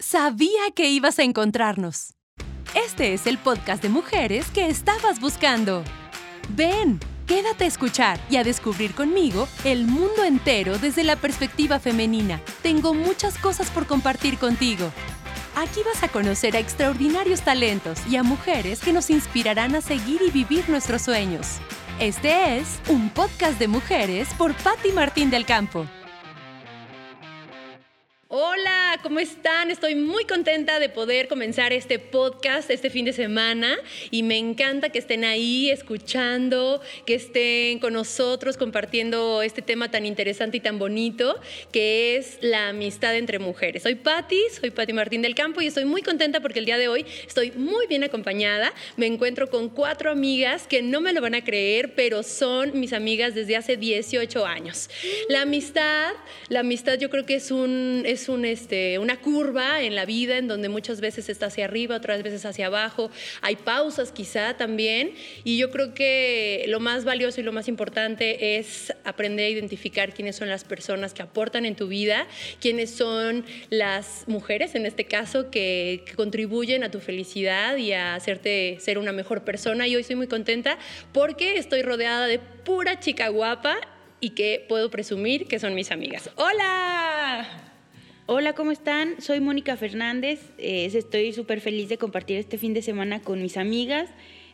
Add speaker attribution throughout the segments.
Speaker 1: Sabía que ibas a encontrarnos. Este es el podcast de mujeres que estabas buscando. Ven, quédate a escuchar y a descubrir conmigo el mundo entero desde la perspectiva femenina. Tengo muchas cosas por compartir contigo. Aquí vas a conocer a extraordinarios talentos y a mujeres que nos inspirarán a seguir y vivir nuestros sueños. Este es un podcast de mujeres por Patti Martín del Campo. Hola, ¿cómo están? Estoy muy contenta de poder comenzar este podcast este fin de semana y me encanta que estén ahí escuchando, que estén con nosotros compartiendo este tema tan interesante y tan bonito que es la amistad entre mujeres. Soy Patti, soy Patti Martín del Campo y estoy muy contenta porque el día de hoy estoy muy bien acompañada. Me encuentro con cuatro amigas que no me lo van a creer, pero son mis amigas desde hace 18 años. La amistad, la amistad yo creo que es un un, este, una curva en la vida en donde muchas veces está hacia arriba, otras veces hacia abajo. Hay pausas quizá también. Y yo creo que lo más valioso y lo más importante es aprender a identificar quiénes son las personas que aportan en tu vida, quiénes son las mujeres, en este caso, que, que contribuyen a tu felicidad y a hacerte ser una mejor persona. Y hoy estoy muy contenta porque estoy rodeada de pura chica guapa y que puedo presumir que son mis amigas. ¡Hola!
Speaker 2: Hola, ¿cómo están? Soy Mónica Fernández. Eh, estoy súper feliz de compartir este fin de semana con mis amigas,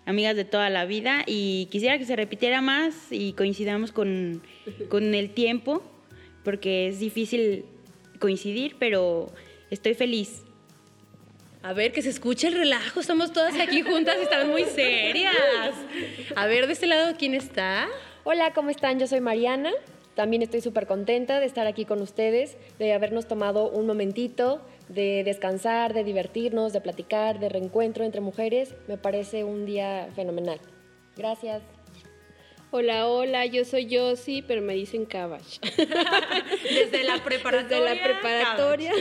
Speaker 2: amigas de toda la vida, y quisiera que se repitiera más y coincidamos con, con el tiempo, porque es difícil coincidir, pero estoy feliz.
Speaker 1: A ver, que se escuche el relajo. Estamos todas aquí juntas y están muy serias. A ver, de este lado, ¿quién está?
Speaker 3: Hola, ¿cómo están? Yo soy Mariana. También estoy súper contenta de estar aquí con ustedes, de habernos tomado un momentito, de descansar, de divertirnos, de platicar, de reencuentro entre mujeres. Me parece un día fenomenal. Gracias.
Speaker 4: Hola, hola, yo soy Yossi, pero me dicen Cabash.
Speaker 1: Desde la preparatoria.
Speaker 4: Desde la preparatoria.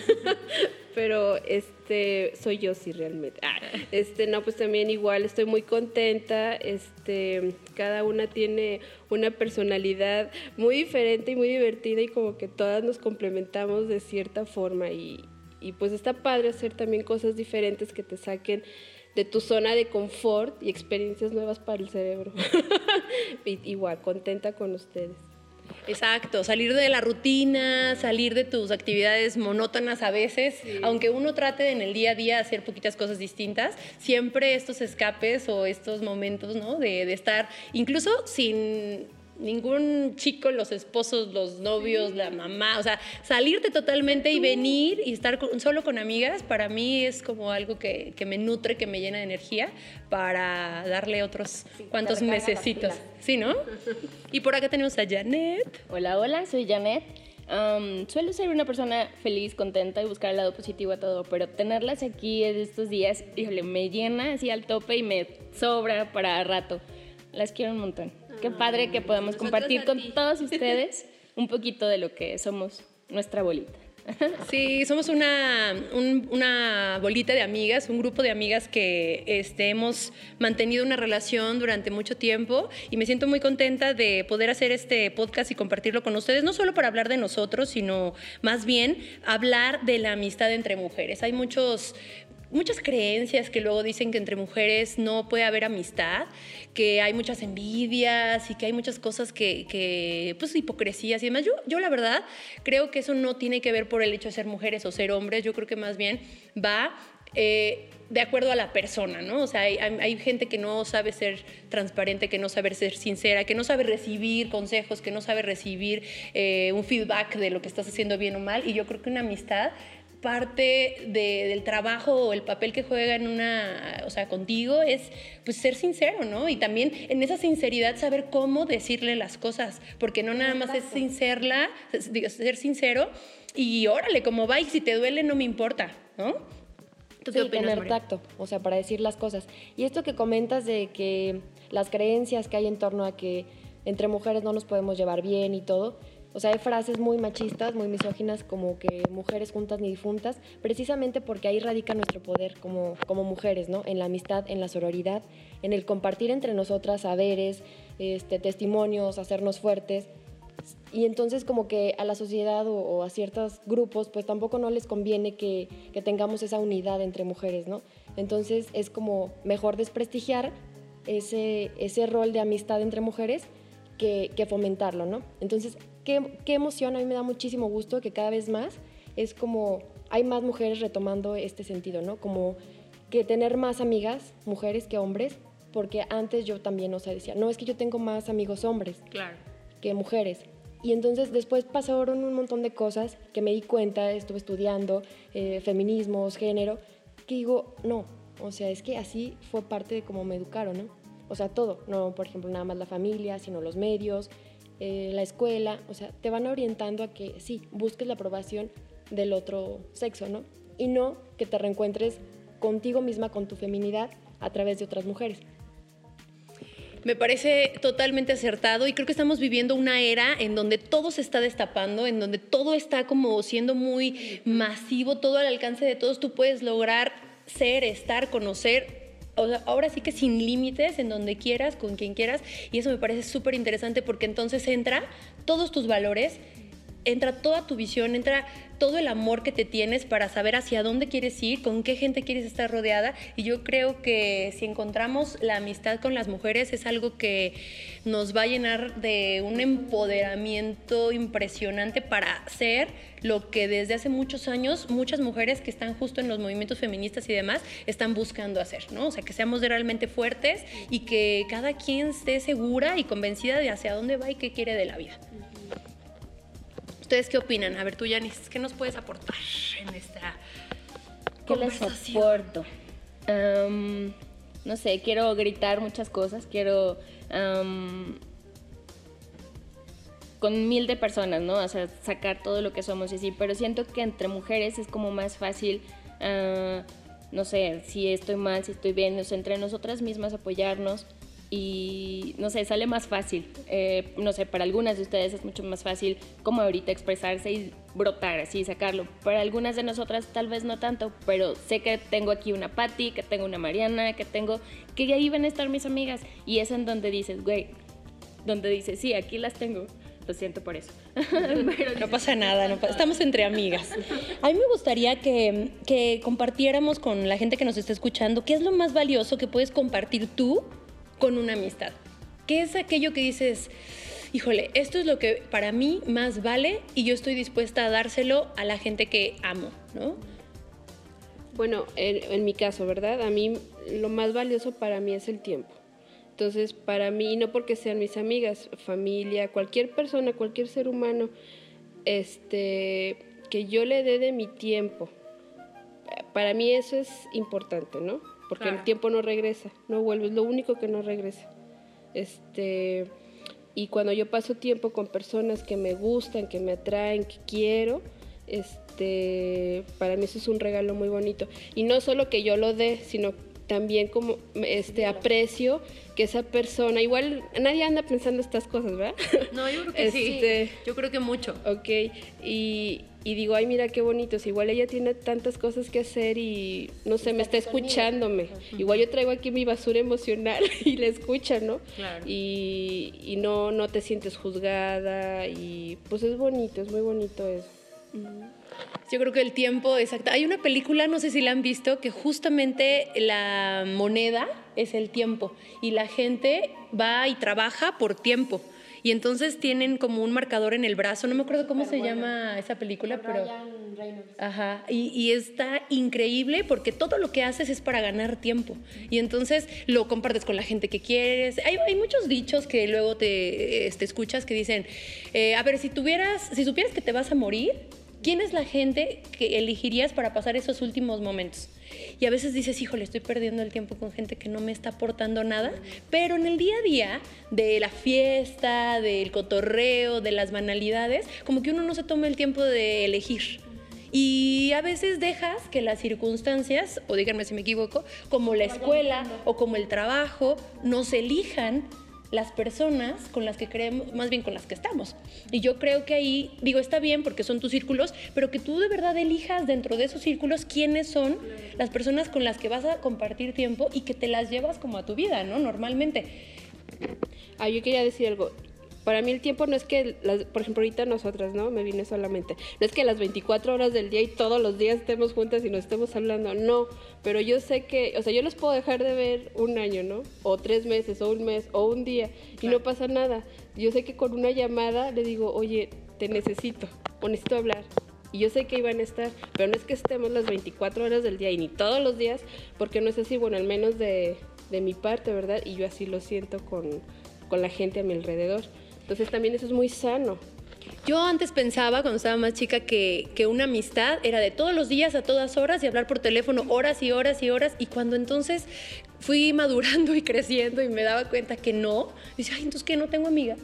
Speaker 4: pero este soy Yossi realmente. Ah, este no, pues también igual estoy muy contenta. Este, cada una tiene una personalidad muy diferente y muy divertida y como que todas nos complementamos de cierta forma y, y pues está padre hacer también cosas diferentes que te saquen de tu zona de confort y experiencias nuevas para el cerebro. Igual, contenta con ustedes.
Speaker 1: Exacto, salir de la rutina, salir de tus actividades monótonas a veces, sí. aunque uno trate en el día a día hacer poquitas cosas distintas, siempre estos escapes o estos momentos, ¿no? De, de estar incluso sin ningún chico, los esposos, los novios, sí. la mamá, o sea, salirte totalmente y venir y estar con, solo con amigas, para mí es como algo que, que, me nutre, que me llena de energía para darle otros sí, cuantos mesecitos. Sí, ¿no? y por acá tenemos a Janet.
Speaker 5: Hola, hola, soy Janet. Um, suelo ser una persona feliz, contenta y buscar el lado positivo a todo, pero tenerlas aquí en estos días, híjole, me llena así al tope y me sobra para rato. Las quiero un montón. Qué padre que podamos compartir con todos ustedes un poquito de lo que somos nuestra bolita.
Speaker 1: Sí, somos una, un, una, bolita de amigas, un grupo de amigas que este, hemos mantenido una relación durante mucho tiempo y me siento muy contenta de poder hacer este podcast y compartirlo con ustedes, no solo para hablar de nosotros, sino más bien hablar de la amistad entre mujeres. Hay muchos muchas creencias que luego dicen que entre mujeres no puede haber amistad, que hay muchas envidias y que hay muchas cosas que, pues hipocresías y demás. Yo, yo la verdad creo que eso no tiene que ver por el hecho de ser mujeres o ser hombres, yo creo que más bien va... Eh, de acuerdo a la persona, ¿no? O sea, hay, hay, gente que no sabe ser transparente, que no sabe ser sincera, que no sabe recibir consejos, que no sabe recibir eh, un feedback de lo que estás haciendo bien o mal. Y yo creo que una amistad parte de, del trabajo o el papel que juega en una, o sea, contigo es pues ser sincero, ¿no? Y también en esa sinceridad saber cómo decirle las cosas, porque no nada más es sincerla, ser sincero y órale, como va y si te duele no me importa, ¿no?
Speaker 3: ¿Tú sí, opinas, tener María? tacto, o sea, para decir las cosas. Y esto que comentas de que las creencias que hay en torno a que entre mujeres no nos podemos llevar bien y todo, o sea, hay frases muy machistas, muy misóginas, como que mujeres juntas ni difuntas, precisamente porque ahí radica nuestro poder como, como mujeres, ¿no? En la amistad, en la sororidad, en el compartir entre nosotras saberes, este, testimonios, hacernos fuertes. Y entonces como que a la sociedad o, a ciertos grupos pues tampoco no les conviene que, que, tengamos esa unidad entre mujeres, ¿no? Entonces es como mejor desprestigiar ese, ese rol de amistad entre mujeres que, que fomentarlo, ¿no? Entonces, ¿qué, qué emoción, a mí me da muchísimo gusto que cada vez más es como hay más mujeres retomando este sentido, ¿no? Como que tener más amigas, mujeres que hombres, porque antes yo también, o sea, decía, no, es que yo tengo más amigos hombres
Speaker 1: claro.
Speaker 3: que mujeres. Y entonces después pasaron un montón de cosas que me di cuenta, estuve estudiando eh, feminismos, género, que digo, no, o sea, es que así fue parte de cómo me educaron, ¿no? O sea, todo, no, por ejemplo, nada más la familia, sino los medios, eh, la escuela, o sea, te van orientando a que sí, busques la aprobación del otro sexo, ¿no? Y no que te reencuentres contigo misma, con tu feminidad, a través de otras mujeres.
Speaker 1: Me parece totalmente acertado y creo que estamos viviendo una era en donde todo se está destapando, en donde todo está como siendo muy masivo, todo al alcance de todos. Tú puedes lograr ser, estar, conocer. Ahora sí que sin límites, en donde quieras, con quien quieras. Y eso me parece súper interesante porque entonces entra todos tus valores, entra toda tu visión, entra todo el amor que te tienes para saber hacia dónde quieres ir, con qué gente quieres estar rodeada. Y yo creo que si encontramos la amistad con las mujeres es algo que nos va a llenar de un empoderamiento impresionante para ser lo que desde hace muchos años muchas mujeres que están justo en los movimientos feministas y demás están buscando hacer, ¿no? O sea, que seamos realmente fuertes y que cada quien esté segura y convencida de hacia dónde va y qué quiere de la vida. ¿Ustedes qué opinan? A ver, tú, Yanis, ¿qué nos puedes aportar en esta
Speaker 5: ¿Qué les aporto? no sé, quiero gritar muchas cosas, quiero... con mil de personas, ¿no? O sea, sacar todo lo que somos y así, pero siento que entre mujeres es como más fácil, ah, no sé, si estoy mal, si estoy bien, o sea, entre nosotras mismas apoyarnos y no sé, sale más fácil. Eh, no sé, para algunas de ustedes es mucho más fácil como ahorita expresarse y brotar así, sacarlo. Para algunas de nosotras tal vez no tanto, pero sé que tengo aquí una Patty, que tengo una Mariana, que tengo, que ahí van a estar mis amigas. Y es en donde dices, güey, donde dices, sí, aquí las tengo. Lo siento por eso.
Speaker 1: no pasa nada, no estamos entre amigas. A mí me gustaría que, que compartiéramos con la gente que nos está escuchando qué es lo más valioso que puedes compartir tú con una amistad? ¿Qué es aquello que dices, híjole, esto es lo que para mí más vale y yo estoy dispuesta a dárselo a la gente que amo, ¿no?
Speaker 4: Bueno, en, mi caso, ¿verdad? A mí lo más valioso para mí es el tiempo. Entonces, para mí, no porque sean mis amigas, familia, cualquier persona, cualquier ser humano, este, que yo le dé de mi tiempo, para mí eso es importante, ¿no? Porque el tiempo no regresa, no vuelve, es lo único que no regresa. Este, y cuando yo paso tiempo con personas que me gustan, que me atraen, que quiero, este, para mí eso es un regalo muy bonito. Y no solo que yo lo dé, sino también como este aprecio que esa persona, igual nadie anda pensando estas cosas, ¿verdad?
Speaker 1: No, yo creo que sí. Este, yo creo que mucho.
Speaker 4: Ok, y, y digo, ay, mira qué bonitos. Igual ella tiene tantas cosas que hacer y no sé, me está escuchándome. Igual yo traigo aquí mi basura emocional y la escucha, ¿no? Claro. Y, y, no, no te sientes juzgada y pues es bonito, es muy bonito eso.
Speaker 1: Yo creo que el tiempo, exacto. Hay una película, no sé si la han visto, que justamente la moneda es el tiempo y la gente va y trabaja por tiempo. Y entonces tienen como un marcador en el brazo, no me acuerdo cómo se llama esa película, pero... Ajá, y, y, está increíble porque todo lo que haces es para ganar tiempo. Y entonces lo compartes con la gente que quieres. Hay, hay muchos dichos que luego te, este, escuchas que dicen, eh, a ver, si tuvieras, si supieras que te vas a morir, ¿quién es la gente que elegirías para pasar esos últimos momentos? Y a veces dices, híjole, estoy perdiendo el tiempo con gente que no me está aportando nada, pero en el día a día de la fiesta, del cotorreo, de las banalidades, como que uno no se toma el tiempo de elegir. Y a veces dejas que las circunstancias, o díganme si me equivoco, como la escuela o como el trabajo, nos elijan las personas con las que creemos, más bien con las que estamos. Y yo creo que ahí, digo, está bien porque son tus círculos, pero que tú de verdad elijas dentro de esos círculos quiénes son las personas con las que vas a compartir tiempo y que te las llevas como a tu vida, ¿no? Normalmente.
Speaker 4: Ah, yo quería decir algo. Para mí el tiempo no es que, las, por ejemplo, ahorita nosotras, ¿no? Me vine solamente. No es que las 24 horas del día y todos los días estemos juntas y nos estemos hablando, no. Pero yo sé que, o sea, yo los puedo dejar de ver un año, ¿no? O tres meses, o un mes, o un día, y no pasa nada. Yo sé que con una llamada le digo, oye, te necesito, o necesito hablar. Y yo sé que iban a estar, pero no es que estemos las 24 horas del día y ni todos los días, porque no es así, bueno, al menos de, de mi parte, ¿verdad? Y yo así lo siento con, con la gente a mi alrededor. Entonces también eso es muy sano.
Speaker 1: Yo antes pensaba, cuando estaba más chica, que, que, una amistad era de todos los días, a todas horas, y hablar por teléfono horas y horas y horas. Y cuando entonces fui madurando y creciendo y me daba cuenta que no, dice, ay, entonces que no tengo amigas.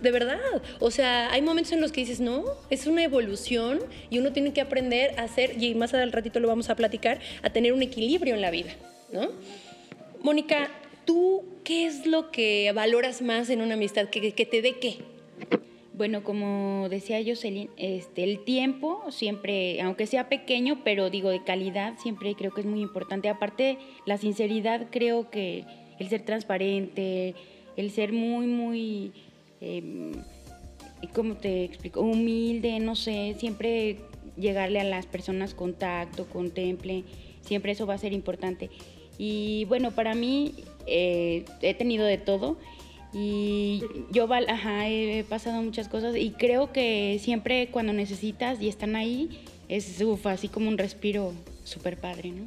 Speaker 1: De verdad. O sea, hay momentos en los que dices, no, es una evolución y uno tiene que aprender a hacer, y más al ratito lo vamos a platicar, a tener un equilibrio en la vida, ¿no? Mónica, ¿tú qué es lo que valoras más en una amistad? ¿Que, te dé qué?
Speaker 2: Bueno, como decía Jocelyn, este, el tiempo siempre, aunque sea pequeño, pero digo de calidad, siempre creo que es muy importante. Aparte, la sinceridad, creo que el ser transparente, el ser muy, muy, eh, ¿cómo te explico? Humilde, no sé, siempre llegarle a las personas con tacto, contemple, siempre eso va a ser importante. Y bueno, para mí eh, he tenido de todo y yo ajá, he pasado muchas cosas y creo que siempre cuando necesitas y están ahí, es uf, así como un respiro súper padre, ¿no?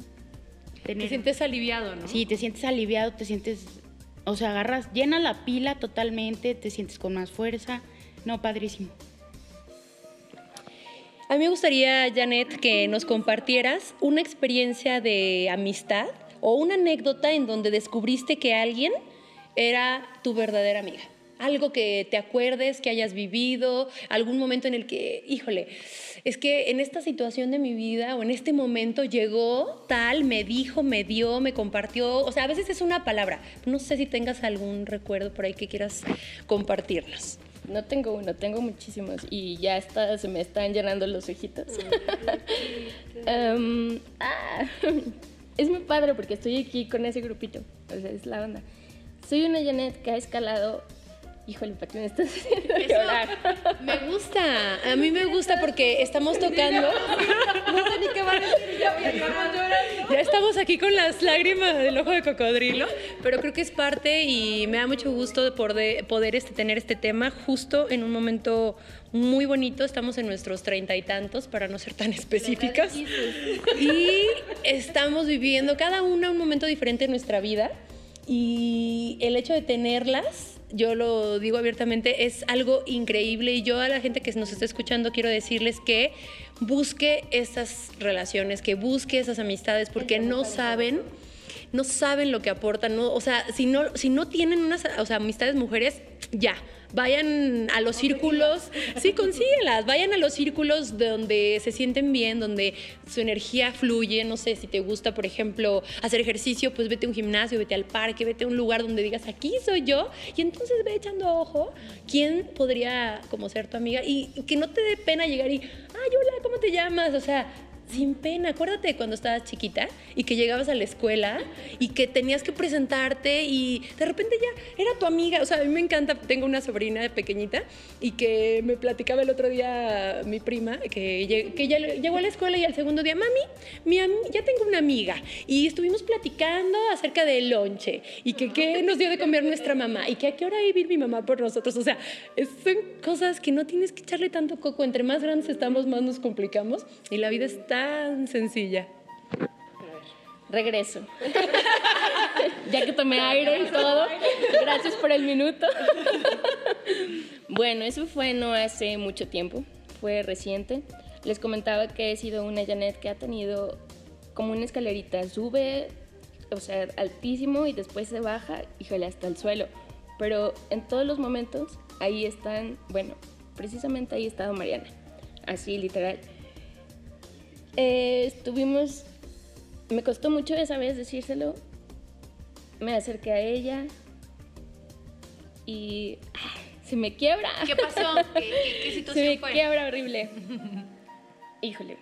Speaker 1: Te sientes aliviado, ¿no?
Speaker 2: Sí, te sientes aliviado, te sientes, o sea, agarras, llena la pila totalmente, te sientes con más fuerza. No, padrísimo.
Speaker 1: A mí me gustaría, Janet, que nos compartieras una experiencia de amistad o una anécdota en donde descubriste que alguien era tu verdadera amiga. Algo que te acuerdes, que hayas vivido, algún momento en el que, híjole, es que en esta situación de mi vida o en este momento llegó tal, me dijo, me dio, me compartió, o sea, a veces es una palabra. No sé si tengas algún recuerdo por ahí que quieras compartirnos.
Speaker 5: No tengo uno, tengo muchísimos y ya está, se me están llenando los ojitos. um, ah, es muy padre porque estoy aquí con ese grupito, o sea, es la onda. Soy una Janet que ha escalado Híjole, ¿para qué me estás haciendo llorar?
Speaker 1: Me gusta, a mí me gusta porque estamos tocando. No sé ni qué va a decir, ya estamos aquí con las lágrimas del ojo de cocodrilo, pero creo que es parte y me da mucho gusto poder, poder este, tener este tema justo en un momento muy bonito. Estamos en nuestros treinta y tantos, para no ser tan específicas. Y estamos viviendo cada una un momento diferente en nuestra vida. Y el hecho de tenerlas yo lo digo abiertamente, es algo increíble y yo a la gente que nos está escuchando quiero decirles que busque esas relaciones, que busque esas amistades, porque no saben no saben lo que aportan, o sea, si no, si no tienen unas o sea, amistades mujeres, ya, vayan a los círculos, sí, consíguelas, vayan a los círculos donde se sienten bien, donde su energía fluye, no sé, si te gusta, por ejemplo, hacer ejercicio, pues vete a un gimnasio, vete al parque, vete a un lugar donde digas, aquí soy yo, y entonces ve echando ojo, ¿quién podría como ser tu amiga? Y que no te dé pena llegar y, ay, hola, ¿cómo te llamas? O sea, sin pena. Acuérdate de cuando estabas chiquita y que llegabas a la escuela y que tenías que presentarte y de repente ya era tu amiga. O sea, a mí me encanta, tengo una sobrina pequeñita y que me platicaba el otro día mi prima que, que ya llegó a la escuela y al segundo día, mami, mi ya tengo una amiga y estuvimos platicando acerca del lonche y que qué nos dio de comer nuestra mamá y que a qué hora iba a mi mamá por nosotros. O sea, son cosas que no tienes que echarle tanto coco. Entre más grandes estamos, más nos complicamos y la vida está tan sencilla.
Speaker 5: Regreso. ya que tomé aire y todo. Gracias por el minuto. bueno, eso fue no hace mucho tiempo, fue reciente. Les comentaba que he sido una Janet que ha tenido como una escalerita, sube, o sea, altísimo y después se baja, híjole, hasta el suelo. Pero en todos los momentos, ahí están, bueno, precisamente ahí estado Mariana, así literal. Eh, estuvimos, me costó mucho esa vez decírselo, me acerqué a ella y ah, se me quiebra.
Speaker 1: ¿Qué pasó? ¿Qué, situación
Speaker 5: se me quiebra horrible. Híjole.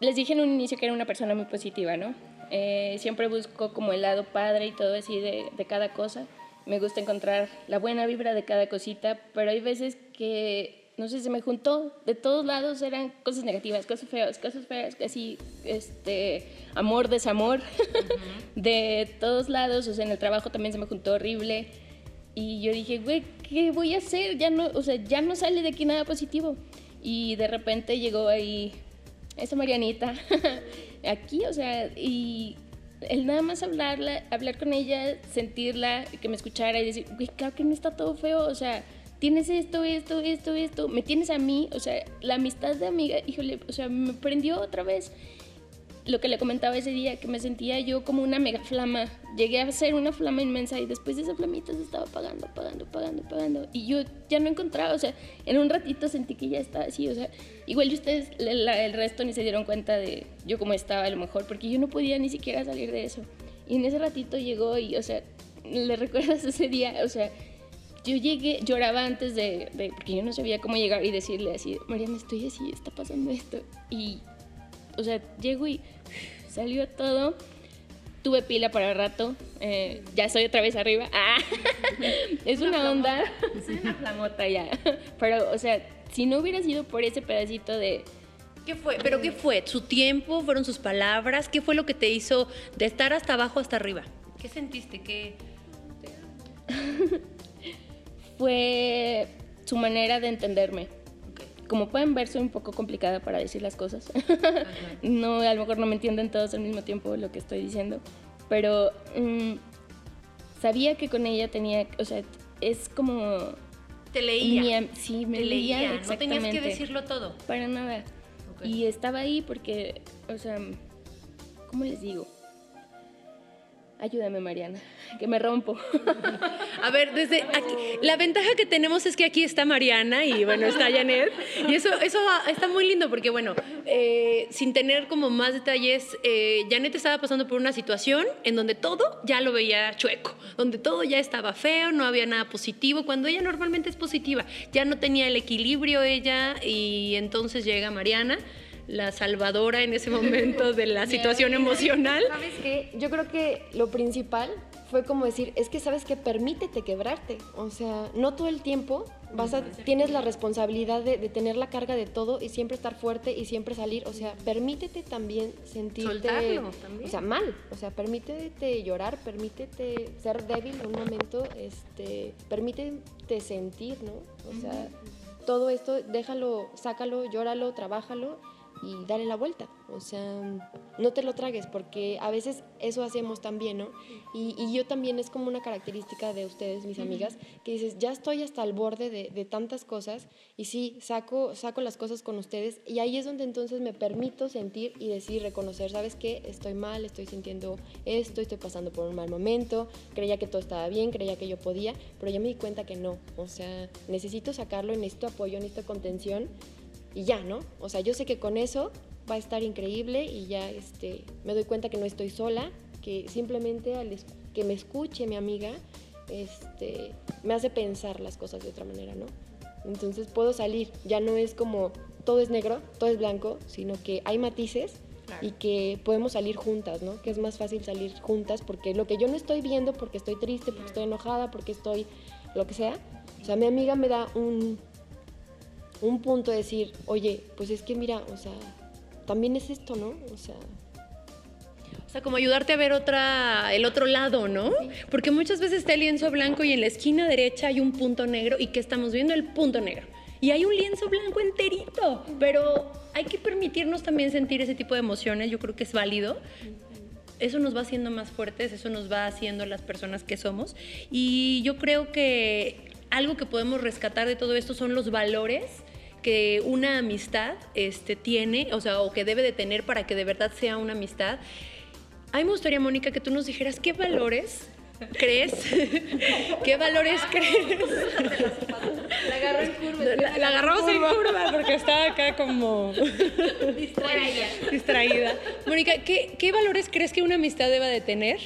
Speaker 5: Les dije en un inicio que era una persona muy positiva, ¿no? Eh, siempre busco como el lado padre y todo así de, de cada cosa. me gusta encontrar la buena vibra de cada cosita, pero hay veces que, no sé, se me juntó, de todos lados eran cosas negativas, cosas feas, cosas feas, así, este, amor, desamor, de todos lados, o sea, en el trabajo también se me juntó horrible, y yo dije, güey, ¿qué voy a hacer? Ya no, o sea, ya no sale de aquí nada positivo. Y de repente llegó ahí esa Marianita, aquí, o sea, y el nada más hablarla, hablar con ella, sentirla, que me escuchara y decir, güey, claro que no está todo feo, o sea, tienes esto, esto, esto, esto, me tienes a mí, o sea, la amistad de amiga, híjole, o sea, me prendió otra vez lo que le comentaba ese día, que me sentía yo como una mega flama. Llegué a ser una flama inmensa y después de esa flamita se estaba apagando, apagando, apagando, apagando. Y yo ya no encontraba, o sea, en un ratito sentí que ya estaba así, o sea, igual y ustedes, el resto ni se dieron cuenta de yo cómo estaba a lo mejor, porque yo no podía ni siquiera salir de eso. Y en ese ratito llegó y, o sea, ¿le recuerdas ese día? O sea, yo llegué, lloraba antes de, de, porque yo no sabía cómo llegar y decirle así, Mariana, estoy así, está pasando esto. Y o sea, llego y salió todo. Tuve pila para el rato. Eh, ya estoy otra vez arriba. Ah, es una, onda. Es una flamota ya. Pero, o sea, si no hubiera sido por ese pedacito de.
Speaker 1: ¿Qué fue? ¿Pero qué fue? ¿Su tiempo? ¿Fueron sus palabras? ¿Qué fue lo que te hizo de estar hasta abajo hasta arriba? ¿Qué sentiste? ¿Qué.?
Speaker 5: fue su manera de entenderme como pueden ver, soy un poco complicada para decir las cosas. no, a lo mejor no me entienden todos al mismo tiempo lo que estoy diciendo, pero mm, sabía que con ella tenía, o sea, es como...
Speaker 1: Te leía.
Speaker 5: sí, me leía,
Speaker 1: No tenías que decirlo todo.
Speaker 5: Para nada. Y estaba ahí porque, o sea, ¿cómo les digo? Ayúdame, Mariana, que me rompo.
Speaker 1: A ver, desde aquí, la ventaja que tenemos es que aquí está Mariana y bueno, está Janet. Y eso, eso está muy lindo porque bueno, eh, sin tener como más detalles, eh, Janet estaba pasando por una situación en donde todo ya lo veía chueco, donde todo ya estaba feo, no había nada positivo, cuando ella normalmente es positiva, ya no tenía el equilibrio ella y entonces llega Mariana la salvadora en ese momento de la situación emocional.
Speaker 3: ¿Sabes qué? Yo creo que lo principal fue como decir, es que sabes que permítete quebrarte. O sea, no todo el tiempo vas a, tienes la responsabilidad de, tener la carga de todo y siempre estar fuerte y siempre salir. O sea, permítete también sentirte.
Speaker 1: también.
Speaker 3: O sea, mal. O sea, permítete llorar, permítete ser débil en un momento, este, permítete sentir, ¿no? O sea, todo esto, déjalo, sácalo, llóralo, trabájalo y dale la vuelta. O sea, no te lo tragues, porque a veces eso hacemos también, ¿no? Y, y yo también es como una característica de ustedes, mis amigas, que dices, ya estoy hasta el borde de, de, tantas cosas y sí, saco, saco las cosas con ustedes y ahí es donde entonces me permito sentir y decir, reconocer, ¿sabes qué? Estoy mal, estoy sintiendo esto, estoy pasando por un mal momento, creía que todo estaba bien, creía que yo podía, pero ya me di cuenta que no. O sea, necesito sacarlo, necesito apoyo, necesito contención y ya, ¿no? O sea, yo sé que con eso va a estar increíble y ya este, me doy cuenta que no estoy sola, que simplemente al que me escuche mi amiga este, me hace pensar las cosas de otra manera, ¿no? Entonces puedo salir, ya no es como todo es negro, todo es blanco, sino que hay matices y que podemos salir juntas, ¿no? Que es más fácil salir juntas porque lo que yo no estoy viendo, porque estoy triste, porque estoy enojada, porque estoy lo que sea, o sea, mi amiga me da un, un punto de decir, oye, pues es que mira, o sea, también es esto, ¿no? O sea...
Speaker 1: O sea, como ayudarte a ver otra, el otro lado, ¿no? Porque muchas veces está el lienzo blanco y en la esquina derecha hay un punto negro y que estamos viendo el punto negro. Y hay un lienzo blanco enterito, pero hay que permitirnos también sentir ese tipo de emociones, yo creo que es válido. Eso nos va haciendo más fuertes, eso nos va haciendo las personas que somos. Y yo creo que algo que podemos rescatar de todo esto son los valores que una amistad este, tiene, o sea, o que debe de tener para que de verdad sea una amistad. A mí me gustaría, Mónica, que tú nos dijeras qué valores crees, qué valores crees.
Speaker 4: La agarró en curva.
Speaker 1: La, la agarramos en curva porque estaba acá como
Speaker 5: distraída.
Speaker 1: distraída. Mónica, ¿qué, ¿qué valores crees que una amistad deba de tener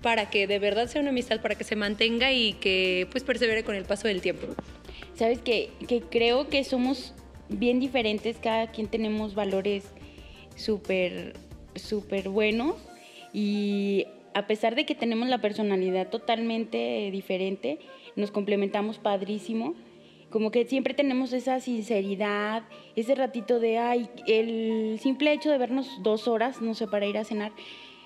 Speaker 1: para que de verdad sea una amistad, para que se mantenga y que pues persevere con el paso del tiempo?
Speaker 2: Sabes que, que creo que somos bien diferentes, cada quien tenemos valores súper, súper buenos y a pesar de que tenemos la personalidad totalmente diferente, nos complementamos padrísimo. Como que siempre tenemos esa sinceridad, ese ratito de, ay, el simple hecho de vernos dos horas, no sé, para ir a cenar,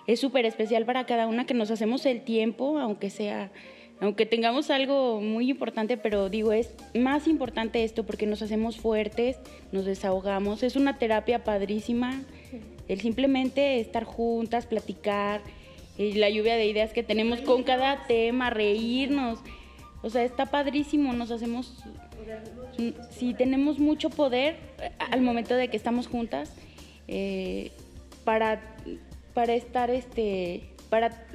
Speaker 2: es súper especial para cada una, que nos hacemos el tiempo, aunque sea, aunque tengamos algo muy importante, pero digo, es más importante esto porque nos hacemos fuertes, nos desahogamos, es una terapia padrísima, el simplemente estar juntas, platicar, y la lluvia de ideas que tenemos con cada tema, reírnos. O sea, está padrísimo, nos hacemos... Sí, tenemos mucho poder eh, al momento de que estamos juntas eh, para, para estar, este, para...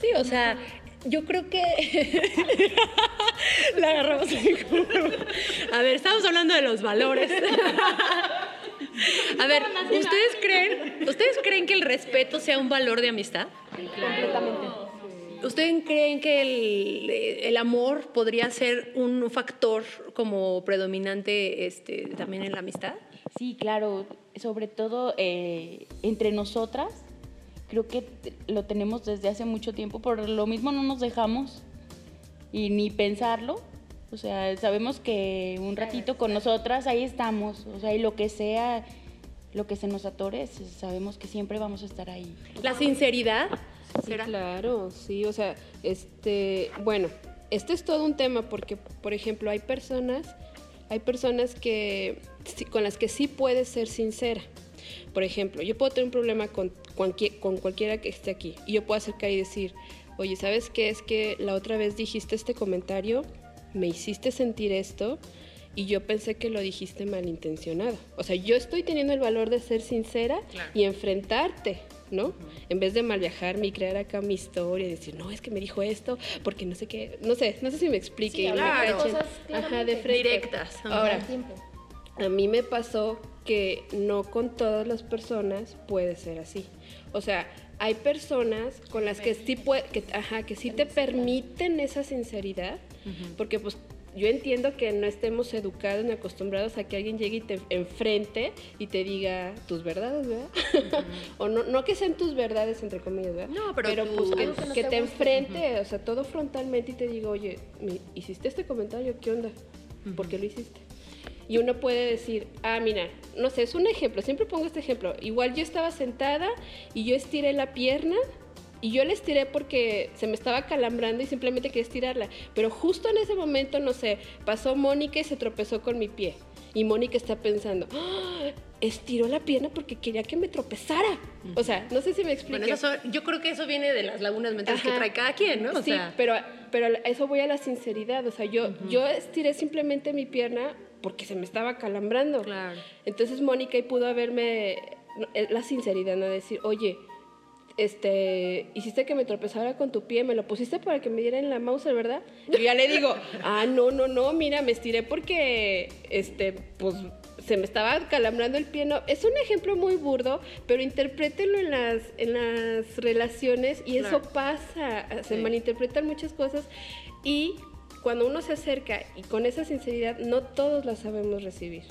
Speaker 1: Sí, o sea, yo creo que la agarramos. A ver, estamos hablando de los valores. A ver, ¿ustedes creen, ¿ustedes creen que el respeto sea un valor de amistad?
Speaker 3: Completamente.
Speaker 1: ¿Ustedes creen que el, el, amor podría ser un factor como predominante este, también en la amistad?
Speaker 2: Sí, claro, sobre todo eh, entre nosotras, creo que lo tenemos desde hace mucho tiempo, por lo mismo no nos dejamos y ni pensarlo, o sea, sabemos que un ratito con nosotras ahí estamos, o sea, y lo que sea, lo que se nos atore, sabemos que siempre vamos a estar ahí.
Speaker 1: La sinceridad.
Speaker 4: Sí, claro, sí, o sea, este, bueno, este es todo un tema porque, por ejemplo, hay personas, hay personas que, con las que sí puedes ser sincera. Por ejemplo, yo puedo tener un problema con, con cualquiera que esté aquí y yo puedo acercar y decir, oye, ¿sabes qué? Es que la otra vez dijiste este comentario me hiciste sentir esto y yo pensé que lo dijiste malintencionado. O sea, yo estoy teniendo el valor de ser sincera y enfrentarte, ¿no? En vez de mal viajarme y crear acá mi historia y decir, no, es que me dijo esto porque no sé qué, no sé, no sé si me explique.
Speaker 1: claro.
Speaker 4: cosas Ajá, de frente.
Speaker 1: Directas.
Speaker 4: Ahora, a mí me pasó que no con todas las personas puede ser así. O sea, hay personas con las que sí, puede, que, ajá, que sí te permiten esa sinceridad, porque pues yo entiendo que no estemos educados ni acostumbrados a que alguien llegue y te enfrente y te diga tus verdades, ¿verdad? o no, no que sean tus verdades, entre comillas, ¿verdad?
Speaker 1: No, pero,
Speaker 4: pues que, te, enfrente, o sea, todo frontalmente y te diga, oye, ¿me hiciste este comentario? ¿Qué onda? ¿Por qué lo hiciste? Y uno puede decir, ah, mira, no sé, es un ejemplo, siempre pongo este ejemplo. Igual yo estaba sentada y yo estiré la pierna y yo la estiré porque se me estaba calambrando y simplemente quería estirarla. Pero justo en ese momento, no sé, pasó Mónica y se tropezó con mi pie. Y Mónica está pensando, ¡Ah! estiró la pierna porque quería que me tropezara. O sea, no sé si me explico.
Speaker 1: Bueno, yo creo que eso viene de las lagunas mentales que trae cada quien, ¿no?
Speaker 4: sí, pero, pero eso voy a la sinceridad. O sea, yo, yo estiré simplemente mi pierna porque se me estaba calambrando.
Speaker 1: Claro.
Speaker 4: Entonces Mónica y pudo haberme eh, la sinceridad, ¿no? Decir, oye, este, hiciste que me tropezara con tu pie, me lo pusiste para que me diera en la mouse, ¿verdad? Y ya le digo, ah, no, no, no, mira, me estiré porque, este, pues, se me estaba calambrando el pie. No, es un ejemplo muy burdo, pero interprétenlo en las, en las relaciones y eso pasa, se malinterpretan muchas cosas y cuando uno se acerca y con esa sinceridad, no todos la sabemos recibir.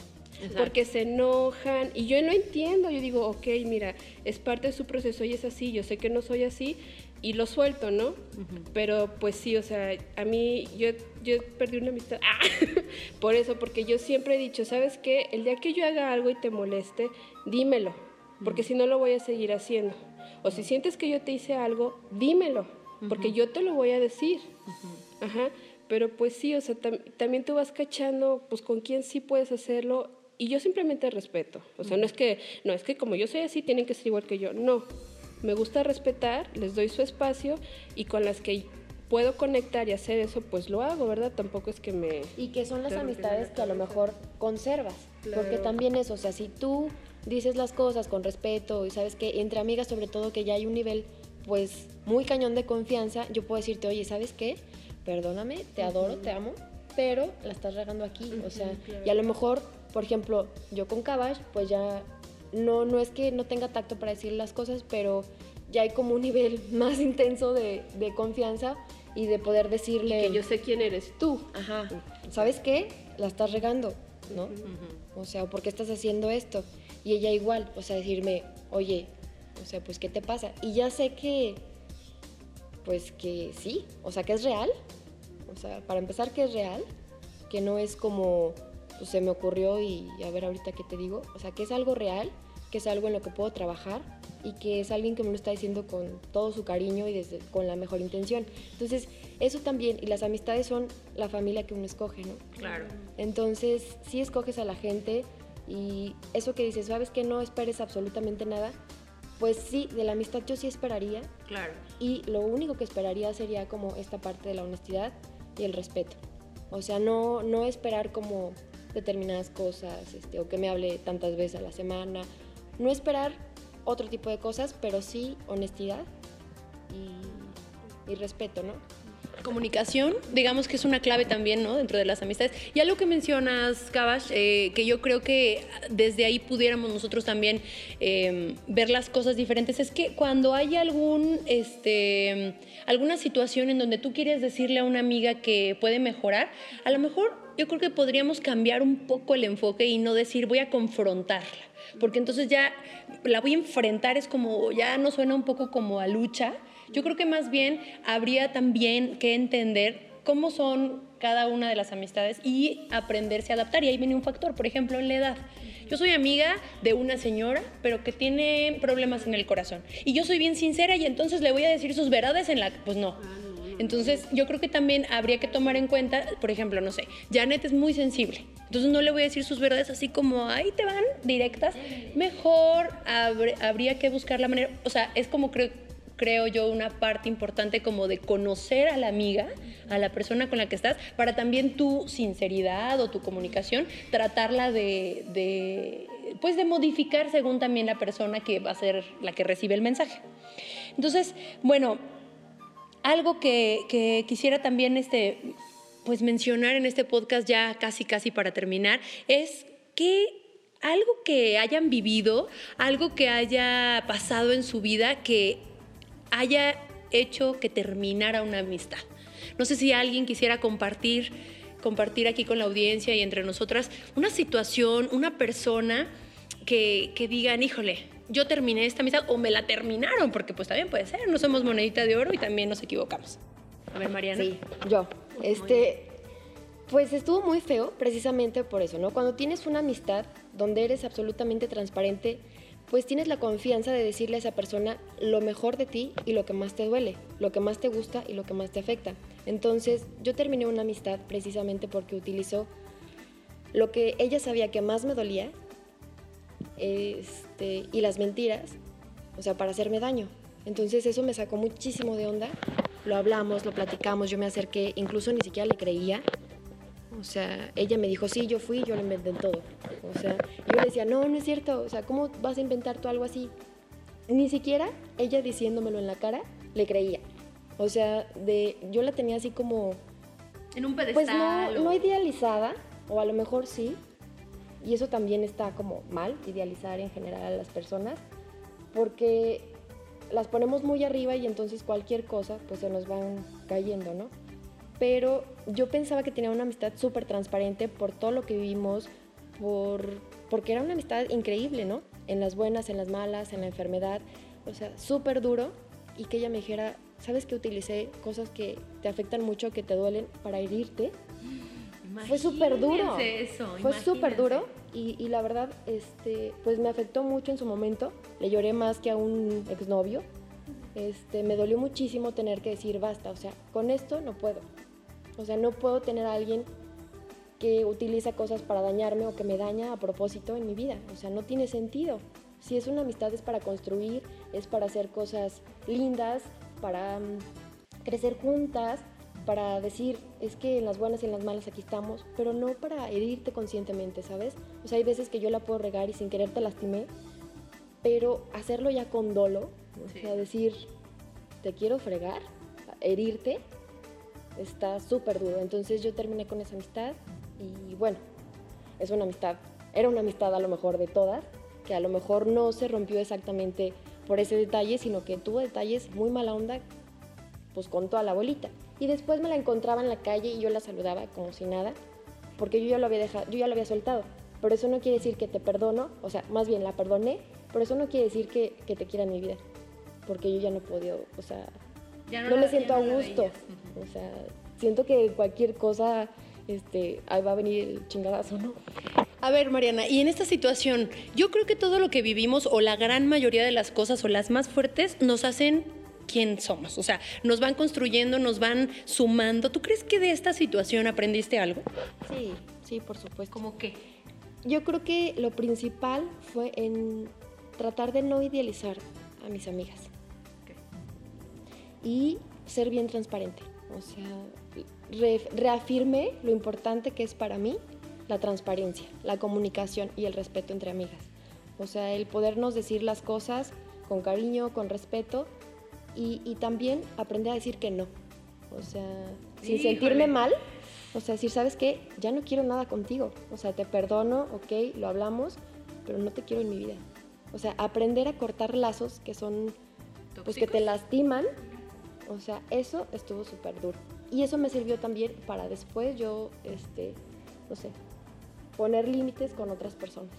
Speaker 4: Porque se enojan y yo lo entiendo, yo digo, ok, mira, es parte de su proceso y es así, yo sé que no soy así y lo suelto, ¿no? Pero pues sí, o sea, a mí yo, yo perdí una amistad ¡Ah! por eso, porque yo siempre he dicho, ¿sabes qué? El día que yo haga algo y te moleste, dímelo, porque si no lo voy a seguir haciendo. O si sientes que yo te hice algo, dímelo, porque yo te lo voy a decir. Ajá. Pero pues sí, o sea, también tú vas cachando, pues con quién sí puedes hacerlo y yo simplemente respeto. O sea, no es que, no es que como yo soy así, tienen que ser igual que yo. No, me gusta respetar, les doy su espacio y con las que puedo conectar y hacer eso, pues lo hago, ¿verdad? Tampoco es que me...
Speaker 3: Y que son las amistades que a lo mejor conservas. Porque también eso, o sea, si tú dices las cosas con respeto y sabes que entre amigas sobre todo que ya hay un nivel pues muy cañón de confianza, yo puedo decirte, oye, ¿sabes qué? Perdóname, te adoro, te amo, pero la estás regando aquí, o sea, y a lo mejor, por ejemplo, yo con Cabash, pues ya no, no es que no tenga tacto para decir las cosas, pero ya hay como un nivel más intenso de, confianza y de poder decirle...
Speaker 4: que yo sé quién eres tú.
Speaker 3: Ajá, ¿sabes qué? La estás regando, ¿no? O sea, ¿por qué estás haciendo esto? Y ella igual, o sea, decirme, oye, o sea, pues, ¿qué te pasa? Y ya sé que pues que sí, o sea, que es real. O sea, para empezar, que es real, que no es como pues, se me ocurrió y a ver ahorita qué te digo. O sea, que es algo real, que es algo en lo que puedo trabajar y que es alguien que me lo está diciendo con todo su cariño y desde, con la mejor intención. Entonces, eso también, y las amistades son la familia que uno escoge, ¿no?
Speaker 1: Claro.
Speaker 3: Entonces, si escoges a la gente y eso que dices, sabes que no esperes absolutamente nada, pues sí, de la amistad yo sí esperaría.
Speaker 1: Claro.
Speaker 3: Y lo único que esperaría sería como esta parte de la honestidad y el respeto. O sea, no, no esperar como determinadas cosas, este, o que me hable tantas veces a la semana. No esperar otro tipo de cosas, pero sí honestidad y, y respeto, ¿no?
Speaker 1: Comunicación, digamos que es una clave también, ¿no? Dentro de las amistades. Y algo que mencionas, Kabash, eh, que yo creo que desde ahí pudiéramos nosotros también eh, ver las cosas diferentes, es que cuando hay algún, este, alguna situación en donde tú quieres decirle a una amiga que puede mejorar, a lo mejor yo creo que podríamos cambiar un poco el enfoque y no decir voy a confrontarla porque entonces ya la voy a enfrentar, es como, ya no suena un poco como a lucha, yo creo que más bien habría también que entender cómo son cada una de las amistades y aprenderse a adaptar. Y ahí viene un factor, por ejemplo, en la edad. Yo soy amiga de una señora, pero que tiene problemas en el corazón. Y yo soy bien sincera y entonces le voy a decir sus verdades en la... Pues no. Entonces, yo creo que también habría que tomar en cuenta, por ejemplo, no sé, Janet es muy sensible. Entonces no le voy a decir sus verdades así como, ahí te van, directas. Mejor habría que buscar la manera, o sea, es como creo creo yo, una parte importante como de conocer a la amiga, a la persona con la que estás, para también tu sinceridad o tu comunicación, tratarla de, pues de modificar según también la persona que va a ser la que recibe el mensaje. Entonces, bueno, algo que, quisiera también este, pues mencionar en este podcast ya casi casi para terminar es que algo que hayan vivido, algo que haya pasado en su vida que haya hecho que terminara una amistad. No sé si alguien quisiera compartir, compartir aquí con la audiencia y entre nosotras una situación, una persona que, que digan, híjole, yo terminé esta amistad o me la terminaron, porque pues también puede ser, no somos monedita de oro y también nos equivocamos. A ver, Mariana.
Speaker 3: Sí, yo. Este, pues estuvo muy feo precisamente por eso, ¿no? Cuando tienes una amistad donde eres absolutamente transparente, pues tienes la confianza de decirle a esa persona lo mejor de ti y lo que más te duele, lo que más te gusta y lo que más te afecta. Entonces yo terminé una amistad precisamente porque utilizó lo que ella sabía que más me dolía este, y las mentiras, o sea, para hacerme daño. Entonces eso me sacó muchísimo de onda. Lo hablamos, lo platicamos, yo me acerqué, incluso ni siquiera le creía o sea, ella me dijo, sí, yo fui, yo lo inventé todo. O sea, yo le decía, no, no es cierto. O sea, ¿cómo vas a inventar tú algo así? Ni siquiera ella diciéndomelo en la cara, le creía. O sea, de, yo la tenía así como...
Speaker 1: En un pedestal.
Speaker 3: Pues no, no idealizada, o a lo mejor sí. Y eso también está como mal, idealizar en general a las personas. Porque las ponemos muy arriba y entonces cualquier cosa pues se nos van cayendo, ¿no? Pero yo pensaba que tenía una amistad súper transparente por todo lo que vivimos, por, porque era una amistad increíble, ¿no? En las buenas, en las malas, en la enfermedad, o sea, súper duro, y que ella me dijera, ¿sabes que utilicé cosas que te afectan mucho, que te duelen, para herirte? fue súper duro.
Speaker 1: Eso,
Speaker 3: fue súper duro y, y, la verdad, este, pues me afectó mucho en su momento. Le lloré más que a un exnovio. Este, me dolió muchísimo tener que decir basta, o sea, con esto no puedo. O sea, no puedo tener a alguien que utiliza cosas para dañarme o que me daña a propósito en mi vida. O sea, no tiene sentido. Si es una amistad es para construir, es para hacer cosas lindas, para mm, crecer juntas, para decir, es que en las buenas y en las malas aquí estamos, pero no para herirte conscientemente, ¿sabes? O sea, hay veces que yo la puedo regar y sin querer te lastimé, pero hacerlo ya con dolo, o sea, decir, te quiero fregar, herirte, está súper duro. Entonces yo terminé con esa amistad y bueno, es una amistad, era una amistad a lo mejor de todas, que a lo mejor no se rompió exactamente por ese detalle, sino que tuvo detalles muy mala onda, pues con toda la bolita. Y después me la encontraba en la calle y yo la saludaba como si nada, porque yo ya lo había dejado, yo ya lo había soltado. Pero eso no quiere decir que te perdono, o sea, más bien la perdoné, pero eso no quiere decir que, que te quiera en mi vida, porque yo ya no podido, o sea, no, me siento a gusto. O sea, siento que cualquier cosa, este, ahí va a venir el chingadazo, ¿no?
Speaker 1: A ver, Mariana, y en esta situación, yo creo que todo lo que vivimos, o la gran mayoría de las cosas, o las más fuertes, nos hacen quién somos. O sea, nos van construyendo, nos van sumando. ¿Tú crees que de esta situación aprendiste algo?
Speaker 3: Sí, sí, por supuesto.
Speaker 1: ¿Cómo qué?
Speaker 3: Yo creo que lo principal fue en tratar de no idealizar a mis amigas. Y ser bien transparente. O sea, reafirmé lo importante que es para mí la transparencia, la comunicación y el respeto entre amigas. O sea, el podernos decir las cosas con cariño, con respeto y, también aprender a decir que no. O sea, sin sentirme mal, o sea, decir, ¿sabes qué? Ya no quiero nada contigo. O sea, te perdono, ok, lo hablamos, pero no te quiero en mi vida. O sea, aprender a cortar lazos que son, pues que te lastiman. O sea, eso estuvo súper duro. Y eso me sirvió también para después yo, este, no sé, poner límites con otras personas.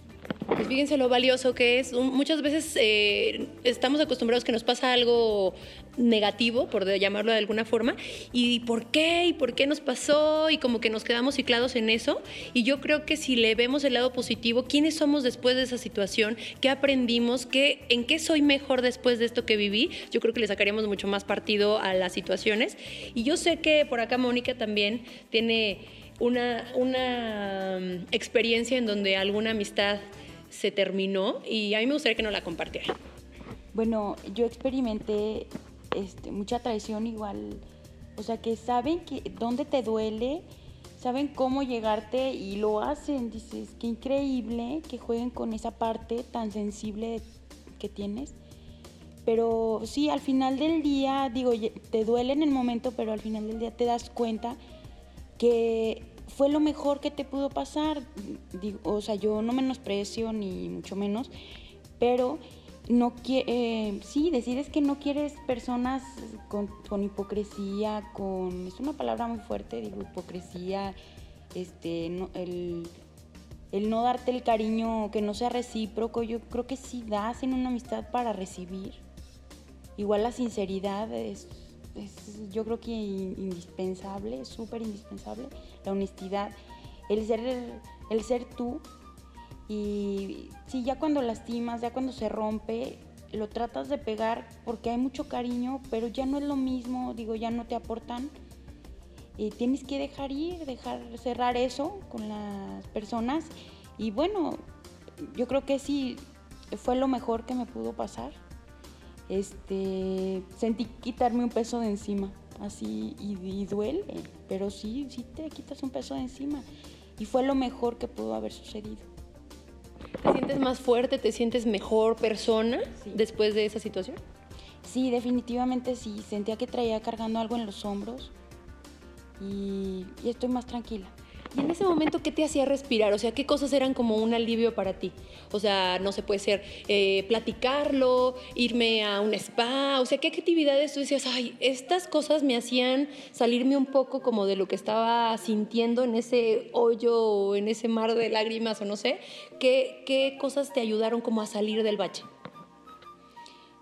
Speaker 1: Pues fíjense lo valioso que es. Muchas veces eh, estamos acostumbrados que nos pasa algo negativo, por llamarlo de alguna forma, y ¿por qué? ¿Y por qué nos pasó? Y como que nos quedamos ciclados en eso. Y yo creo que si le vemos el lado positivo, ¿quiénes somos después de esa situación? ¿Qué aprendimos? ¿Qué, ¿En qué soy mejor después de esto que viví? Yo creo que le sacaríamos mucho más partido a las situaciones. Y yo sé que por acá Mónica también tiene una, una mm, experiencia en donde alguna amistad se terminó y a mí me gustaría que no la compartiera.
Speaker 2: Bueno, yo experimenté este, mucha traición igual, o sea, que saben que dónde te duele, saben cómo llegarte y lo hacen. Dices, qué increíble que jueguen con esa parte tan sensible que tienes. Pero sí, al final del día, digo, te duele en el momento, pero al final del día te das cuenta que fue lo mejor que te pudo pasar. o sea, yo no menosprecio ni mucho menos, pero no eh, sí, decides que no quieres personas con, hipocresía, con, es una palabra muy fuerte, digo, hipocresía, este, el, el no darte el cariño que no sea recíproco, yo creo que sí das en una amistad para recibir. Igual la sinceridad es es yo creo que indispensable, súper indispensable, la honestidad, el ser, el ser tú. Y sí, ya cuando lastimas, ya cuando se rompe, lo tratas de pegar porque hay mucho cariño, pero ya no es lo mismo, digo, ya no te aportan. Y tienes que dejar ir, dejar cerrar eso con las personas. Y bueno, yo creo que sí fue lo mejor que me pudo pasar este, sentí quitarme un peso de encima, así, y, duele, pero sí, sí te quitas un peso de encima. Y fue lo mejor que pudo haber sucedido.
Speaker 1: ¿Te sientes más fuerte, te sientes mejor persona después de esa situación?
Speaker 2: Sí, definitivamente sí. Sentía que traía cargando algo en los hombros y estoy más tranquila.
Speaker 1: Y en ese momento, ¿qué te hacía respirar? O sea, ¿qué cosas eran como un alivio para ti? O sea, no se puede ser eh, platicarlo, irme a un spa, o sea, ¿qué actividades tú decías, ay, estas cosas me hacían salirme un poco como de lo que estaba sintiendo en ese hoyo o en ese mar de lágrimas o no sé? ¿Qué, qué cosas te ayudaron como a salir del bache?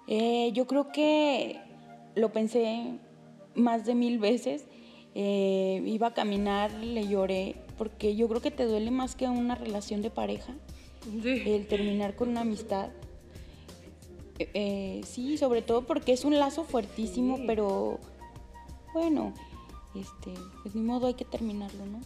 Speaker 2: Eh, yo creo que lo pensé más de mil veces eh, iba a caminar, le lloré, porque yo creo que te duele más que una relación de pareja, el terminar con una amistad. Eh, eh, sí, sobre todo porque es un lazo fuertísimo, pero bueno, este, pues ni modo hay que terminarlo, ¿no?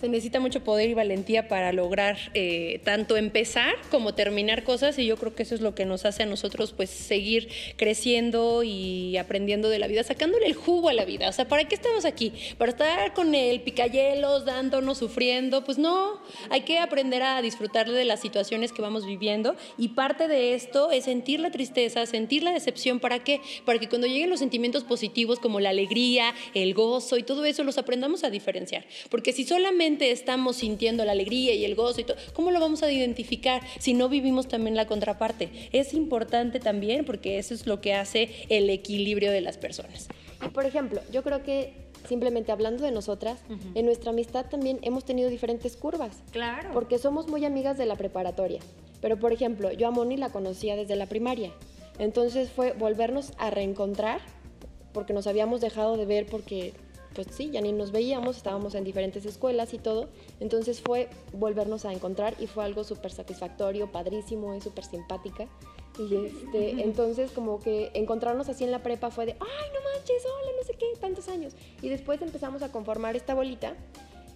Speaker 1: Se necesita mucho poder y valentía para lograr eh, tanto empezar como terminar cosas y yo creo que eso es lo que nos hace a nosotros pues seguir creciendo y aprendiendo de la vida, sacándole el jugo a la vida. O sea, ¿para qué estamos aquí? ¿Para estar con el picayelos, dándonos, sufriendo? Pues no, hay que aprender a disfrutar de las situaciones que vamos viviendo y parte de esto es sentir la tristeza, sentir la decepción. ¿Para qué? Para que cuando lleguen los sentimientos positivos como la alegría, el gozo y todo eso los aprendamos a diferenciar. Porque si solamente estamos sintiendo la alegría y el gozo y todo, ¿cómo lo vamos a identificar si no vivimos también la contraparte? Es importante también porque eso es lo que hace el equilibrio de las personas.
Speaker 3: Y por ejemplo, yo creo que simplemente hablando de nosotras, en nuestra amistad también hemos tenido diferentes curvas.
Speaker 1: Claro.
Speaker 3: Porque somos muy amigas de la preparatoria. Pero por ejemplo, yo a Moni la conocía desde la primaria. Entonces fue volvernos a reencontrar porque nos habíamos dejado de ver porque pues sí, ya ni nos veíamos, estábamos en diferentes escuelas y todo. Entonces fue volvernos a encontrar y fue algo súper satisfactorio, padrísimo, y súper simpática. Y este, entonces como que encontrarnos así en la prepa fue de, ay, no manches, hola, no sé qué, tantos años. Y después empezamos a conformar esta bolita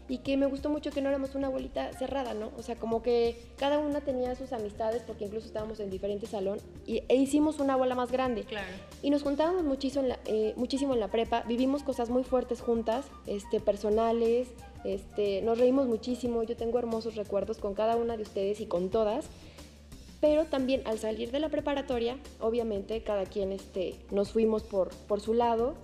Speaker 3: y que me gustó mucho que no éramos una bolita cerrada, ¿no? O sea, como que cada una tenía sus amistades porque incluso estábamos en diferentes salón y, e hicimos una bola más grande.
Speaker 1: Claro.
Speaker 3: Y nos juntábamos muchísimo en la, eh, muchísimo en la prepa, vivimos cosas muy fuertes juntas, este, personales, este, nos reímos muchísimo, yo tengo hermosos recuerdos con cada una de ustedes y con todas. Pero también al salir de la preparatoria, obviamente cada quien este, nos fuimos por, por su lado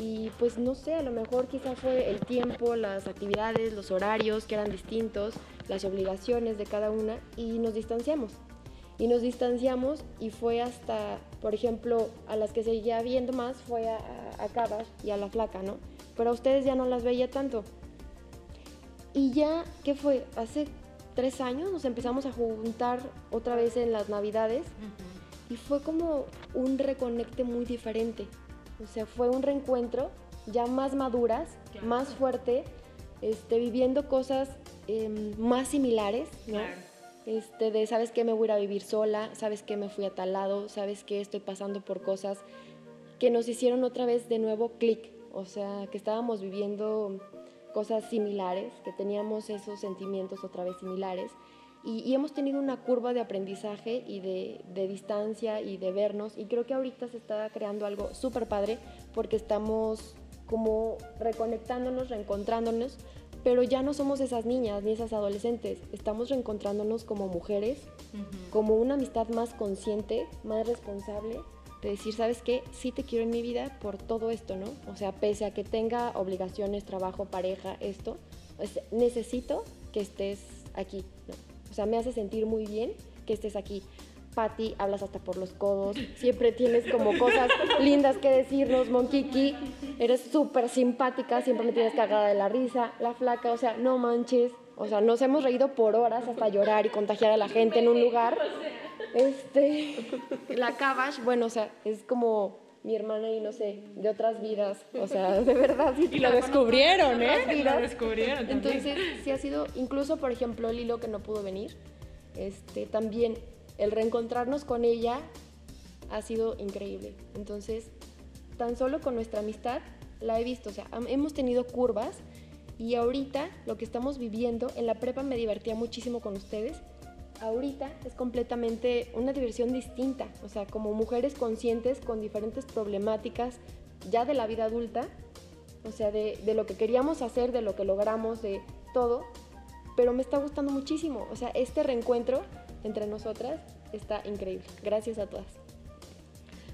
Speaker 3: y pues no sé, a lo mejor quizá fue el tiempo, las actividades, los horarios que eran distintos, las obligaciones de cada una y nos distanciamos. Y nos distanciamos y fue hasta, por ejemplo, a las que seguía viendo más fue a, a, Cabas y a la flaca, ¿no? Pero a ustedes ya no las veía tanto. Y ya, ¿qué fue? Hace tres años nos empezamos a juntar otra vez en las navidades y fue como un reconecte muy diferente. O sea, fue un reencuentro ya más maduras, más fuerte, este, viviendo cosas eh, más similares, ¿no?
Speaker 1: Claro.
Speaker 3: Este, de sabes que me voy a ir a vivir sola, sabes que me fui a tal lado, sabes que estoy pasando por cosas que nos hicieron otra vez de nuevo clic, o sea, que estábamos viviendo cosas similares, que teníamos esos sentimientos otra vez similares y, y hemos tenido una curva de aprendizaje y de, de, distancia y de vernos y creo que ahorita se está creando algo súper padre porque estamos como reconectándonos, reencontrándonos, pero ya no somos esas niñas ni esas adolescentes, estamos reencontrándonos como mujeres, uh -huh. como una amistad más consciente, más responsable, de decir, ¿sabes qué? Sí te quiero en mi vida por todo esto, ¿no? O sea, pese a que tenga obligaciones, trabajo, pareja, esto, pues, necesito que estés aquí. O sea, me hace sentir muy bien que estés aquí. Patti, hablas hasta por los codos, siempre tienes como cosas lindas que decirnos, Monkiki, eres súper simpática, siempre me tienes cagada de la risa, la flaca, o sea, no manches, o sea, nos hemos reído por horas hasta llorar y contagiar a la gente en un lugar. Este, la Cabash, bueno, o sea, es como mi hermana y no sé, de otras vidas, o sea, de verdad. Sí,
Speaker 1: y lo descubrieron, ¿eh?
Speaker 3: Vidas.
Speaker 1: Lo descubrieron. También.
Speaker 3: Entonces, sí ha sido, incluso, por ejemplo, Lilo, que no pudo venir, este, también el reencontrarnos con ella ha sido increíble. Entonces, tan solo con nuestra amistad la he visto, o sea, hemos tenido curvas y ahorita lo que estamos viviendo, en la prepa me divertía muchísimo con ustedes, ahorita es completamente una diversión distinta, o sea, como mujeres conscientes con diferentes problemáticas ya de la vida adulta, o sea, de, lo que queríamos hacer, de lo que logramos, de todo, pero me está gustando muchísimo, o sea, este reencuentro entre nosotras está increíble. Gracias a todas.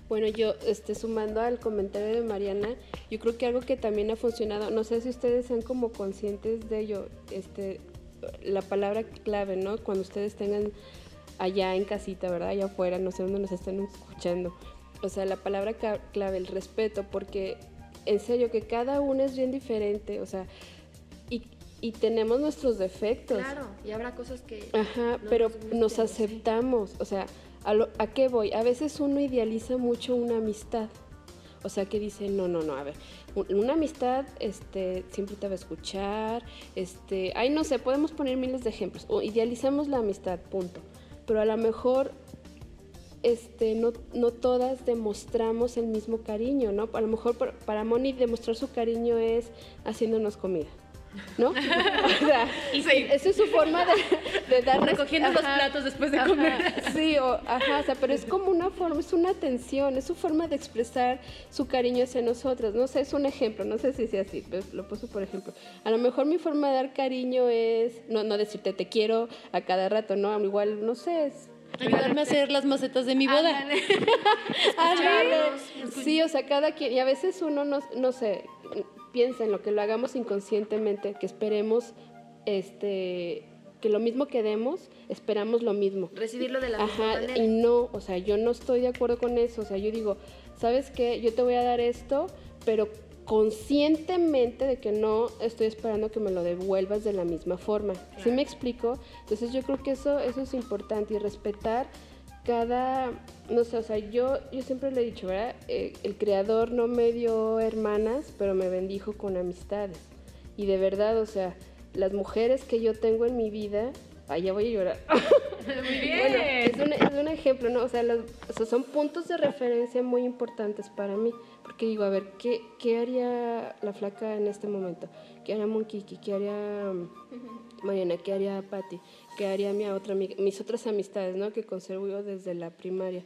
Speaker 4: Bueno, yo este, sumando al comentario de Mariana, yo creo que algo que también ha funcionado, no sé si ustedes sean como conscientes de ello, este, la palabra clave, ¿no? Cuando ustedes tengan allá en casita, ¿verdad? Allá afuera, no sé dónde nos están escuchando. O sea, la palabra clave, el respeto, porque en serio que cada uno es bien diferente, o sea, y, y tenemos nuestros defectos.
Speaker 3: Claro, y habrá cosas que...
Speaker 4: Ajá, no pero nos, nos aceptamos, o sea, ¿a, lo, ¿a qué voy? A veces uno idealiza mucho una amistad. O sea, que dice, no, no, no, a ver, una amistad este, siempre te va a escuchar, este, ay, no sé, podemos poner miles de ejemplos, o idealizamos la amistad, punto. Pero a lo mejor este, no, no todas demostramos el mismo cariño, ¿no? A lo mejor para, para Moni demostrar su cariño es haciéndonos comida. ¿No? O sea,
Speaker 1: y sí.
Speaker 4: esa es su forma de, de dar
Speaker 1: recogiendo ajá, los platos después de
Speaker 4: ajá,
Speaker 1: comer.
Speaker 4: Sí, o, ajá, o sea, pero es como una forma, es una atención, es su forma de expresar su cariño hacia nosotras. No sé, es un ejemplo, no sé si sea así, pero lo puso por ejemplo. A lo mejor mi forma de dar cariño es no, no decirte te quiero a cada rato, ¿no? Igual, no sé, es
Speaker 1: Ayudarme a hacer las macetas de mi boda.
Speaker 4: sí, o sea, cada quien, y a veces uno no, no sé, piensa en lo que lo hagamos inconscientemente, que esperemos este que lo mismo que demos, esperamos lo mismo.
Speaker 3: Recibirlo de la
Speaker 4: Ajá,
Speaker 3: misma manera.
Speaker 4: y no, o sea, yo no estoy de acuerdo con eso, o sea, yo digo, ¿sabes qué? Yo te voy a dar esto, pero conscientemente de que no estoy esperando que me lo devuelvas de la misma forma. Claro. ¿Sí me explico? Entonces yo creo que eso, eso es importante y respetar cada, no sé, o sea, yo, yo siempre le he dicho, ¿verdad? Eh, el creador no me dio hermanas, pero me bendijo con amistades. Y de verdad, o sea, las mujeres que yo tengo en mi vida, ay, ya voy a llorar.
Speaker 1: Muy bien.
Speaker 4: Bueno, es un, es un ejemplo, ¿no? O sea, los- o sea, son puntos de referencia muy importantes para mí. Porque digo, a ver, ¿qué, qué haría la flaca en este momento? ¿Qué haría Monkiki? ¿Qué haría um, Mariana? ¿Qué haría Patti? ¿Qué haría mi otra? Mis otras amistades, ¿no? Que conservo yo desde la primaria.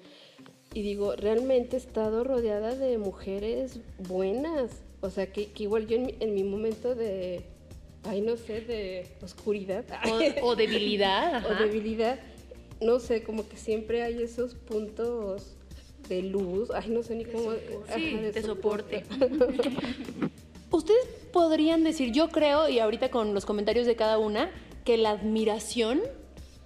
Speaker 4: Y digo, realmente he estado rodeada de mujeres buenas. O sea, que, que igual yo en mi, en mi momento de, ay, no sé, de oscuridad.
Speaker 1: O, o debilidad.
Speaker 4: o
Speaker 1: ajá.
Speaker 4: debilidad, no sé, como que siempre hay esos puntos de luz, ay, no sé ni cómo.
Speaker 1: Sí,
Speaker 4: ajá,
Speaker 1: de soporte. Ustedes podrían decir, yo creo, y ahorita con los comentarios de cada una, que la admiración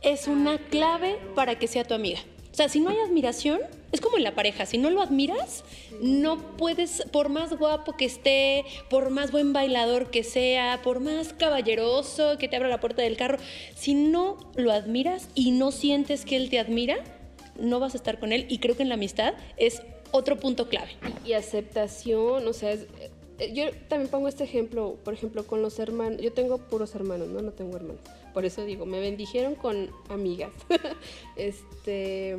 Speaker 1: es una clave para que sea tu amiga. O sea, si no hay admiración, es como en la pareja, si no lo admiras, no puedes, por más guapo que esté, por más buen bailador que sea, por más caballeroso que te abra la puerta del carro, si no lo admiras y no sientes que él te admira, no vas a estar con él. Y creo que en la amistad es otro punto clave.
Speaker 4: y aceptación, o sea, es- yo también pongo este ejemplo, por ejemplo, con los hermanos, yo tengo puros hermanos, no, no tengo hermanos, por eso digo, me bendijeron con amigas, este,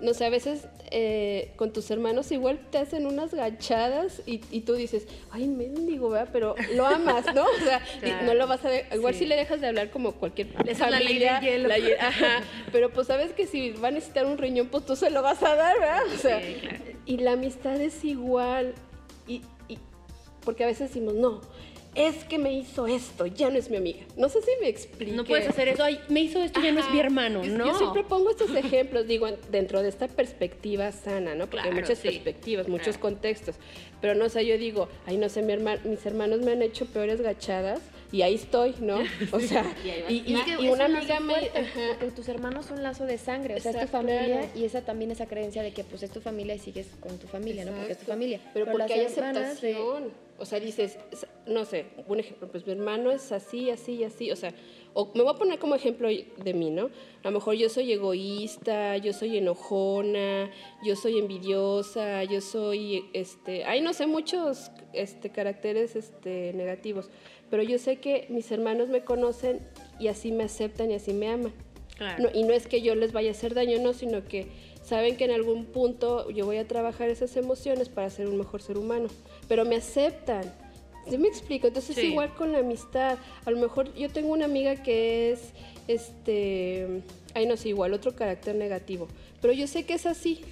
Speaker 4: no sé, a veces eh, con tus hermanos igual te hacen unas gachadas y, y tú dices, ay, mendigo, ¿verdad? Pero lo amas, ¿no? O sea, no lo vas a, de- igual
Speaker 1: Sí.
Speaker 4: si le dejas de hablar como cualquier
Speaker 1: la ley
Speaker 4: familia,
Speaker 1: del hielo.
Speaker 4: la ajá, pero pues sabes que si va a necesitar un riñón, pues tú se lo vas a dar, ¿verdad? O sea, y la amistad es igual. Y- porque a veces decimos, no, es que me hizo esto, ya no es mi amiga. No sé si me explico.
Speaker 1: No puedes hacer eso. Ay, me hizo esto, ya no es mi hermano,
Speaker 4: Yo-
Speaker 1: ¿no?
Speaker 4: Yo siempre pongo estos ejemplos, digo, en- dentro de esta perspectiva sana, ¿no? Porque hay
Speaker 1: Claro,
Speaker 4: muchas
Speaker 1: sí.
Speaker 4: perspectivas, muchos contextos. Pero no sé, yo digo, ay, no sé, mi herma- mis hermanos me han hecho peores gachadas y ahí estoy, ¿no? O sea, y, una
Speaker 3: un
Speaker 4: amiga me... ajá.
Speaker 3: porque tus hermanos son lazo de sangre, o sea, es tu
Speaker 4: Exacto,
Speaker 3: familia
Speaker 4: claro.
Speaker 3: y esa también esa creencia de que pues es tu familia y sigues con tu familia, ¿no? Porque es tu
Speaker 4: Exacto.
Speaker 3: familia.
Speaker 4: Pero, porque
Speaker 3: las
Speaker 4: hay
Speaker 3: hermanas de-
Speaker 4: aceptación. O sea, dices, no sé, un ejemplo, pues mi hermano es así, así y así. O sea, o me voy a poner como ejemplo de mí, ¿no? A lo mejor yo soy egoísta, yo soy enojona, yo soy envidiosa, yo soy, este, hay no sé, muchos este, caracteres este, negativos. Pero yo sé que mis hermanos me conocen y así me aceptan y así me aman.
Speaker 1: Claro.
Speaker 4: No, y no es que yo les vaya a hacer daño, no, sino que saben que en algún punto yo voy a trabajar esas emociones para ser un mejor ser humano, pero me aceptan. ¿Sí me explico? Entonces
Speaker 1: Sí.
Speaker 4: es igual con la amistad. A lo mejor yo tengo una amiga que es, este, ay no sé, igual otro carácter negativo, pero yo sé que es así.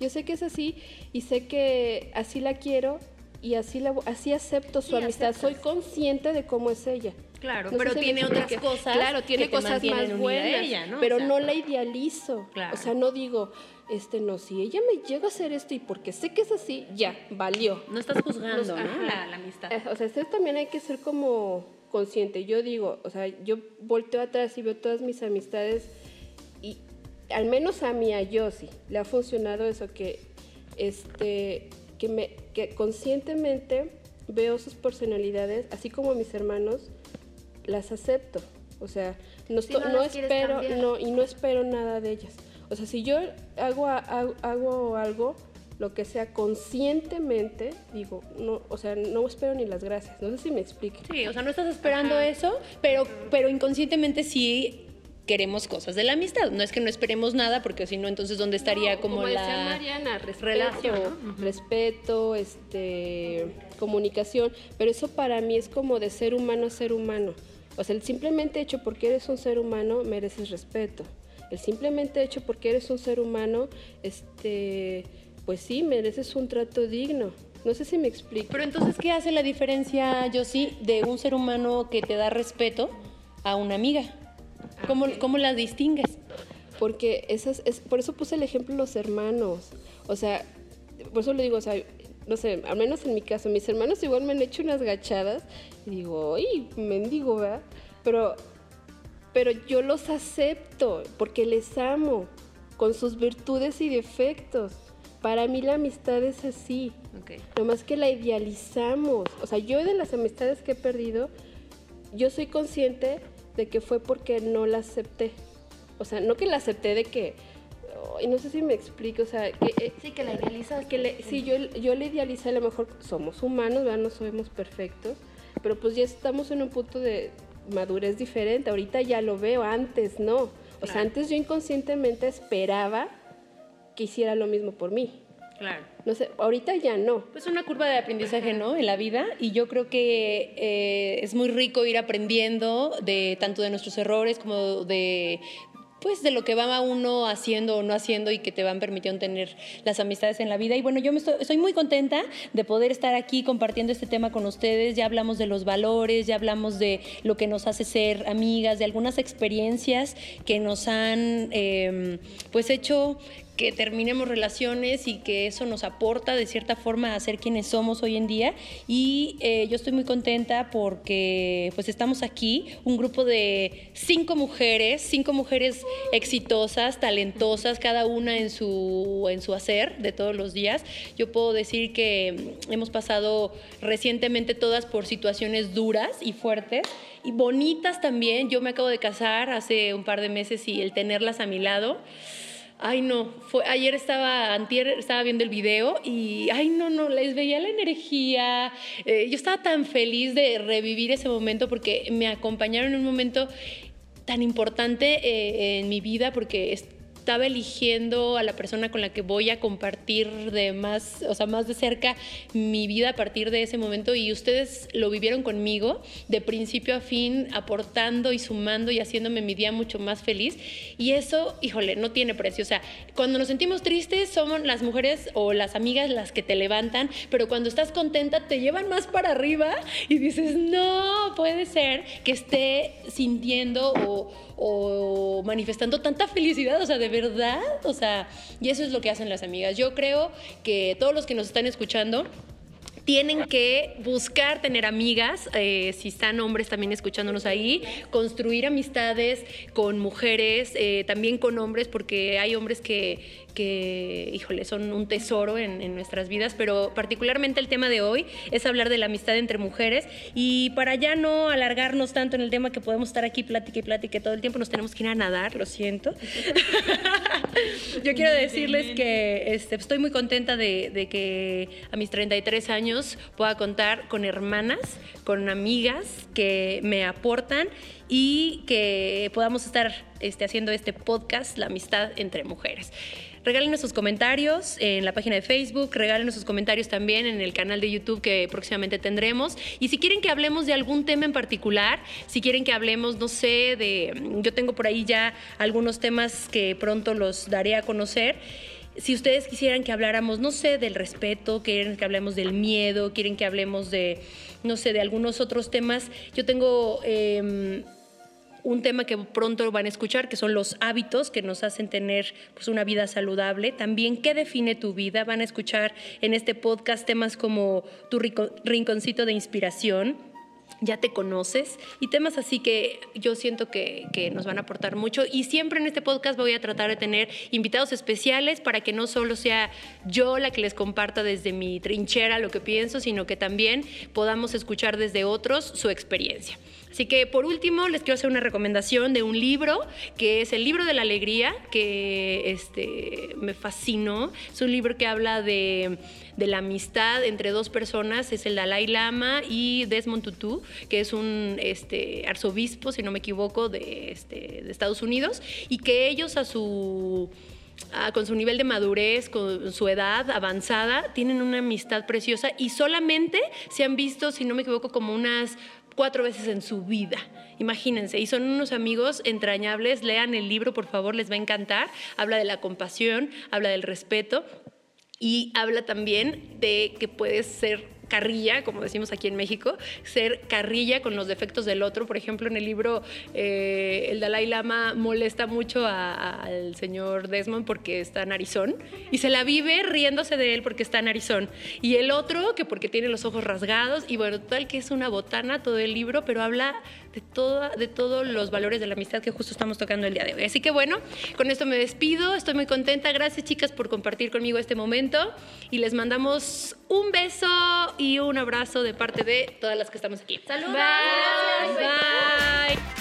Speaker 4: Yo sé que es así y sé que así la quiero y así, la, así acepto su
Speaker 3: Sí,
Speaker 4: amistad. Soy
Speaker 3: aceptas.
Speaker 4: consciente de cómo es ella.
Speaker 1: Claro,
Speaker 4: No
Speaker 1: pero
Speaker 4: si
Speaker 1: tiene otras cosas.
Speaker 4: Claro, tiene
Speaker 1: que
Speaker 4: cosas más buenas,
Speaker 1: ella, ¿no?
Speaker 4: pero
Speaker 1: O sea,
Speaker 4: no la idealizo.
Speaker 1: Claro.
Speaker 4: O sea, no digo, este no, si ella me llega a hacer esto y porque sé que es así, ya, valió.
Speaker 1: No estás juzgando,
Speaker 4: Nos-
Speaker 1: ¿no? La, la amistad.
Speaker 4: Eh, O sea, esto también hay que ser como consciente. Yo digo, o sea, yo volteo atrás y veo todas mis amistades y al menos a mí, a Yossi, le ha funcionado eso que, este, que, me, que conscientemente veo sus personalidades, así como mis hermanos, las acepto. O sea, no,
Speaker 3: Sí,
Speaker 4: espero,
Speaker 3: cambiar.
Speaker 4: no, y no espero nada de ellas. O sea, si yo hago, hago, hago algo, lo que sea conscientemente, digo, no, o sea, no espero ni las gracias. No sé si me explique.
Speaker 1: Sí, o sea, no estás esperando
Speaker 4: Ajá.
Speaker 1: eso, pero, pero inconscientemente sí queremos cosas de la amistad. No es que no esperemos nada, porque si no, entonces ¿dónde estaría
Speaker 4: No,
Speaker 1: como,
Speaker 4: decía
Speaker 1: la
Speaker 4: Mariana, respeto,
Speaker 1: relación, ¿no?
Speaker 4: respeto, este, comunicación, pero eso para mí es como de ser humano a ser humano. O sea, el simplemente hecho porque eres un ser humano mereces respeto. El simplemente hecho porque eres un ser humano, este, pues sí, mereces un trato digno. No sé si me explico.
Speaker 1: Pero entonces, ¿qué hace la diferencia, Josie, de un ser humano que te da respeto a una amiga? ¿Cómo, cómo las distingues?
Speaker 4: Porque esas, es, por eso puse el ejemplo de los hermanos. O sea, por eso le digo, o sea, no sé, al menos en mi caso, mis hermanos igual me han hecho unas gachadas y digo, ¡ay, mendigo, ¿verdad? Pero, pero yo los acepto porque les amo, con sus virtudes y defectos. Para mí la amistad es así. Nomás que la idealizamos. O sea, yo de las amistades que he perdido, yo soy consciente de que fue porque no la acepté. O sea, no que la acepté de que y no sé si me explico, o sea, que... eh,
Speaker 3: Sí, que la idealizas.
Speaker 4: que le, sí, yo, yo le idealicé, a lo mejor somos humanos, ¿verdad? No somos perfectos, pero pues ya estamos en un punto de madurez diferente. Ahorita ya lo veo, antes no. O sea, antes yo inconscientemente esperaba que hiciera lo mismo por mí.
Speaker 1: Claro.
Speaker 4: No sé, ahorita ya no.
Speaker 1: Pues una curva de aprendizaje, ¿no? En la vida y yo creo que eh, es muy rico ir aprendiendo de tanto de nuestros errores como de pues de lo que va uno haciendo o no haciendo y que te van permitiendo tener las amistades en la vida. Y bueno, yo me estoy, muy contenta de poder estar aquí compartiendo este tema con ustedes. Ya hablamos de los valores, ya hablamos de lo que nos hace ser amigas, de algunas experiencias que nos han eh, pues hecho que terminemos relaciones y que eso nos aporta de cierta forma a ser quienes somos hoy en día. Y eh, yo estoy muy contenta porque pues estamos aquí, un grupo de cinco mujeres, cinco mujeres exitosas, talentosas, cada una en su, en su hacer de todos los días. Yo puedo decir que hemos pasado recientemente todas por situaciones duras y fuertes y bonitas también. Yo me acabo de casar hace un par de meses y el tenerlas a mi lado. Ay, no, fue, ayer estaba, antier, estaba viendo el video y, ay, no, no, les veía la energía. Eh, yo estaba tan feliz de revivir ese momento porque me acompañaron en un momento tan importante eh, en mi vida porque estaba eligiendo a la persona con la que voy a compartir de más, o sea, más de cerca mi vida a partir de ese momento y ustedes lo vivieron conmigo de principio a fin, aportando y sumando y haciéndome mi día mucho más feliz. Y eso, híjole, no tiene precio. O sea, cuando nos sentimos tristes somos las mujeres o las amigas las que te levantan, pero cuando estás contenta te llevan más para arriba y dices, no, puede ser que esté sintiendo o, o manifestando tanta felicidad, o sea, de verdad, o sea, y eso es lo que hacen las amigas. Yo creo que todos los que nos están escuchando tienen que buscar tener amigas, eh, si están hombres también escuchándonos ahí, construir amistades con mujeres, eh, también con hombres, porque hay hombres que, que híjole, son un tesoro en, en, nuestras vidas, pero particularmente el tema de hoy es hablar de la amistad entre mujeres y para ya no alargarnos tanto en el tema que podemos estar aquí plática y plática todo el tiempo, nos tenemos que ir a nadar, lo siento. Yo quiero decirles que este, estoy muy contenta de, de que a mis 33 años pueda contar con hermanas, con amigas que me aportan y que podamos estar este, haciendo este podcast, La amistad entre mujeres. Regálenos sus comentarios en la página de Facebook, regálenos sus comentarios también en el canal de YouTube que próximamente tendremos. Y si quieren que hablemos de algún tema en particular, si quieren que hablemos, no sé, de. Yo tengo por ahí ya algunos temas que pronto los daré a conocer si ustedes quisieran que habláramos, no sé, del respeto, quieren que hablemos del miedo, quieren que hablemos de, no sé, de algunos otros temas, yo tengo eh, un tema que pronto van a escuchar, que son los hábitos que nos hacen tener pues, una vida saludable. También, ¿qué define tu vida? Van a escuchar en este podcast temas como tu rinconcito de inspiración, ya te conoces y temas así que yo siento que, que, nos van a aportar mucho y siempre en este podcast voy a tratar de tener invitados especiales para que no solo sea yo la que les comparta desde mi trinchera lo que pienso, sino que también podamos escuchar desde otros su experiencia. Así que por último les quiero hacer una recomendación de un libro que es el libro de la alegría que este, me fascinó. Es un libro que habla de, de la amistad entre dos personas, es el Dalai Lama y Desmond Tutu, que es un este, arzobispo, si no me equivoco, de, este, de Estados Unidos, y que ellos a su con su nivel de madurez, con su edad avanzada, tienen una amistad preciosa y solamente se han visto, si no me equivoco, como unas cuatro veces en su vida. Imagínense, y son unos amigos entrañables. Lean el libro, por favor, les va a encantar. Habla de la compasión, habla del respeto y habla también de que puedes ser carrilla, como decimos aquí en México, ser carrilla con los defectos del otro. Por ejemplo, en el libro eh, el Dalai Lama molesta mucho al señor Desmond porque está narizón y se la vive riéndose de él porque está narizón. Y el otro que porque tiene los ojos rasgados y bueno, tal que es una botana todo el libro, pero habla de, toda, de todos los valores de la amistad que justo estamos tocando el día de hoy. Así que bueno, con esto me despido, estoy muy contenta. Gracias chicas por compartir conmigo este momento y les mandamos un beso y un abrazo de parte de todas las que estamos aquí.
Speaker 3: ¡Saludos!
Speaker 1: Bye. Bye.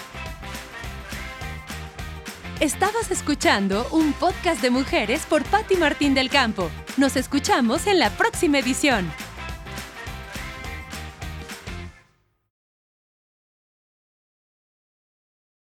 Speaker 1: Estabas escuchando un podcast de mujeres por Patti Martín del Campo. Nos escuchamos en la próxima edición.